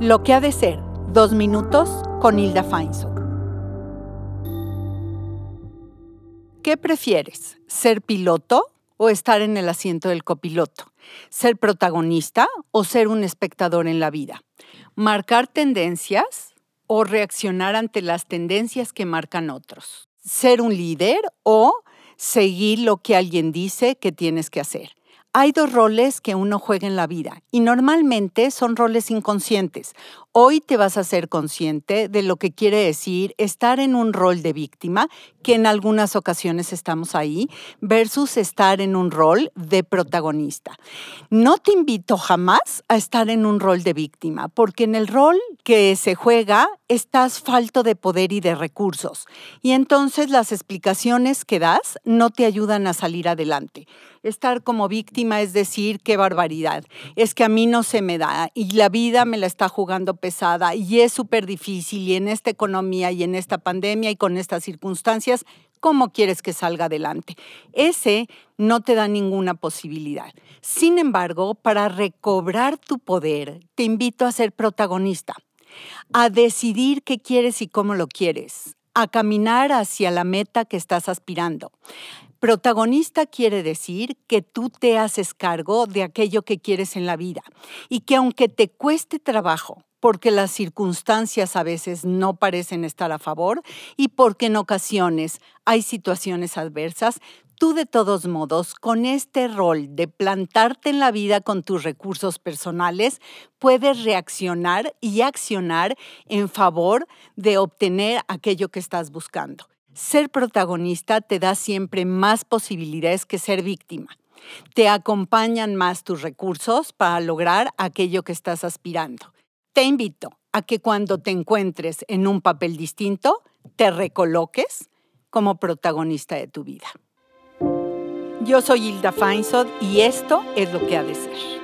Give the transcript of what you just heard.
Lo que ha de ser, dos minutos con Hilda Feinsohn. ¿Qué prefieres? ¿Ser piloto o estar en el asiento del copiloto? ¿Ser protagonista o ser un espectador en la vida? ¿Marcar tendencias o reaccionar ante las tendencias que marcan otros? ¿Ser un líder o seguir lo que alguien dice que tienes que hacer? Hay dos roles que uno juega en la vida y normalmente son roles inconscientes. Hoy te vas a ser consciente de lo que quiere decir estar en un rol de víctima, que en algunas ocasiones estamos ahí, versus estar en un rol de protagonista. No te invito jamás a estar en un rol de víctima, porque en el rol que se juega estás falto de poder y de recursos. Y entonces las explicaciones que das no te ayudan a salir adelante. Estar como víctima es decir, qué barbaridad, es que a mí no se me da y la vida me la está jugando pesada y es súper difícil y en esta economía y en esta pandemia y con estas circunstancias, ¿cómo quieres que salga adelante? Ese no te da ninguna posibilidad. Sin embargo, para recobrar tu poder, te invito a ser protagonista, a decidir qué quieres y cómo lo quieres, a caminar hacia la meta que estás aspirando. Protagonista quiere decir que tú te haces cargo de aquello que quieres en la vida y que aunque te cueste trabajo, porque las circunstancias a veces no parecen estar a favor y porque en ocasiones hay situaciones adversas, tú de todos modos, con este rol de plantarte en la vida con tus recursos personales, puedes reaccionar y accionar en favor de obtener aquello que estás buscando. Ser protagonista te da siempre más posibilidades que ser víctima. Te acompañan más tus recursos para lograr aquello que estás aspirando. Te invito a que cuando te encuentres en un papel distinto, te recoloques como protagonista de tu vida. Yo soy Hilda Feinsod y esto es lo que ha de ser.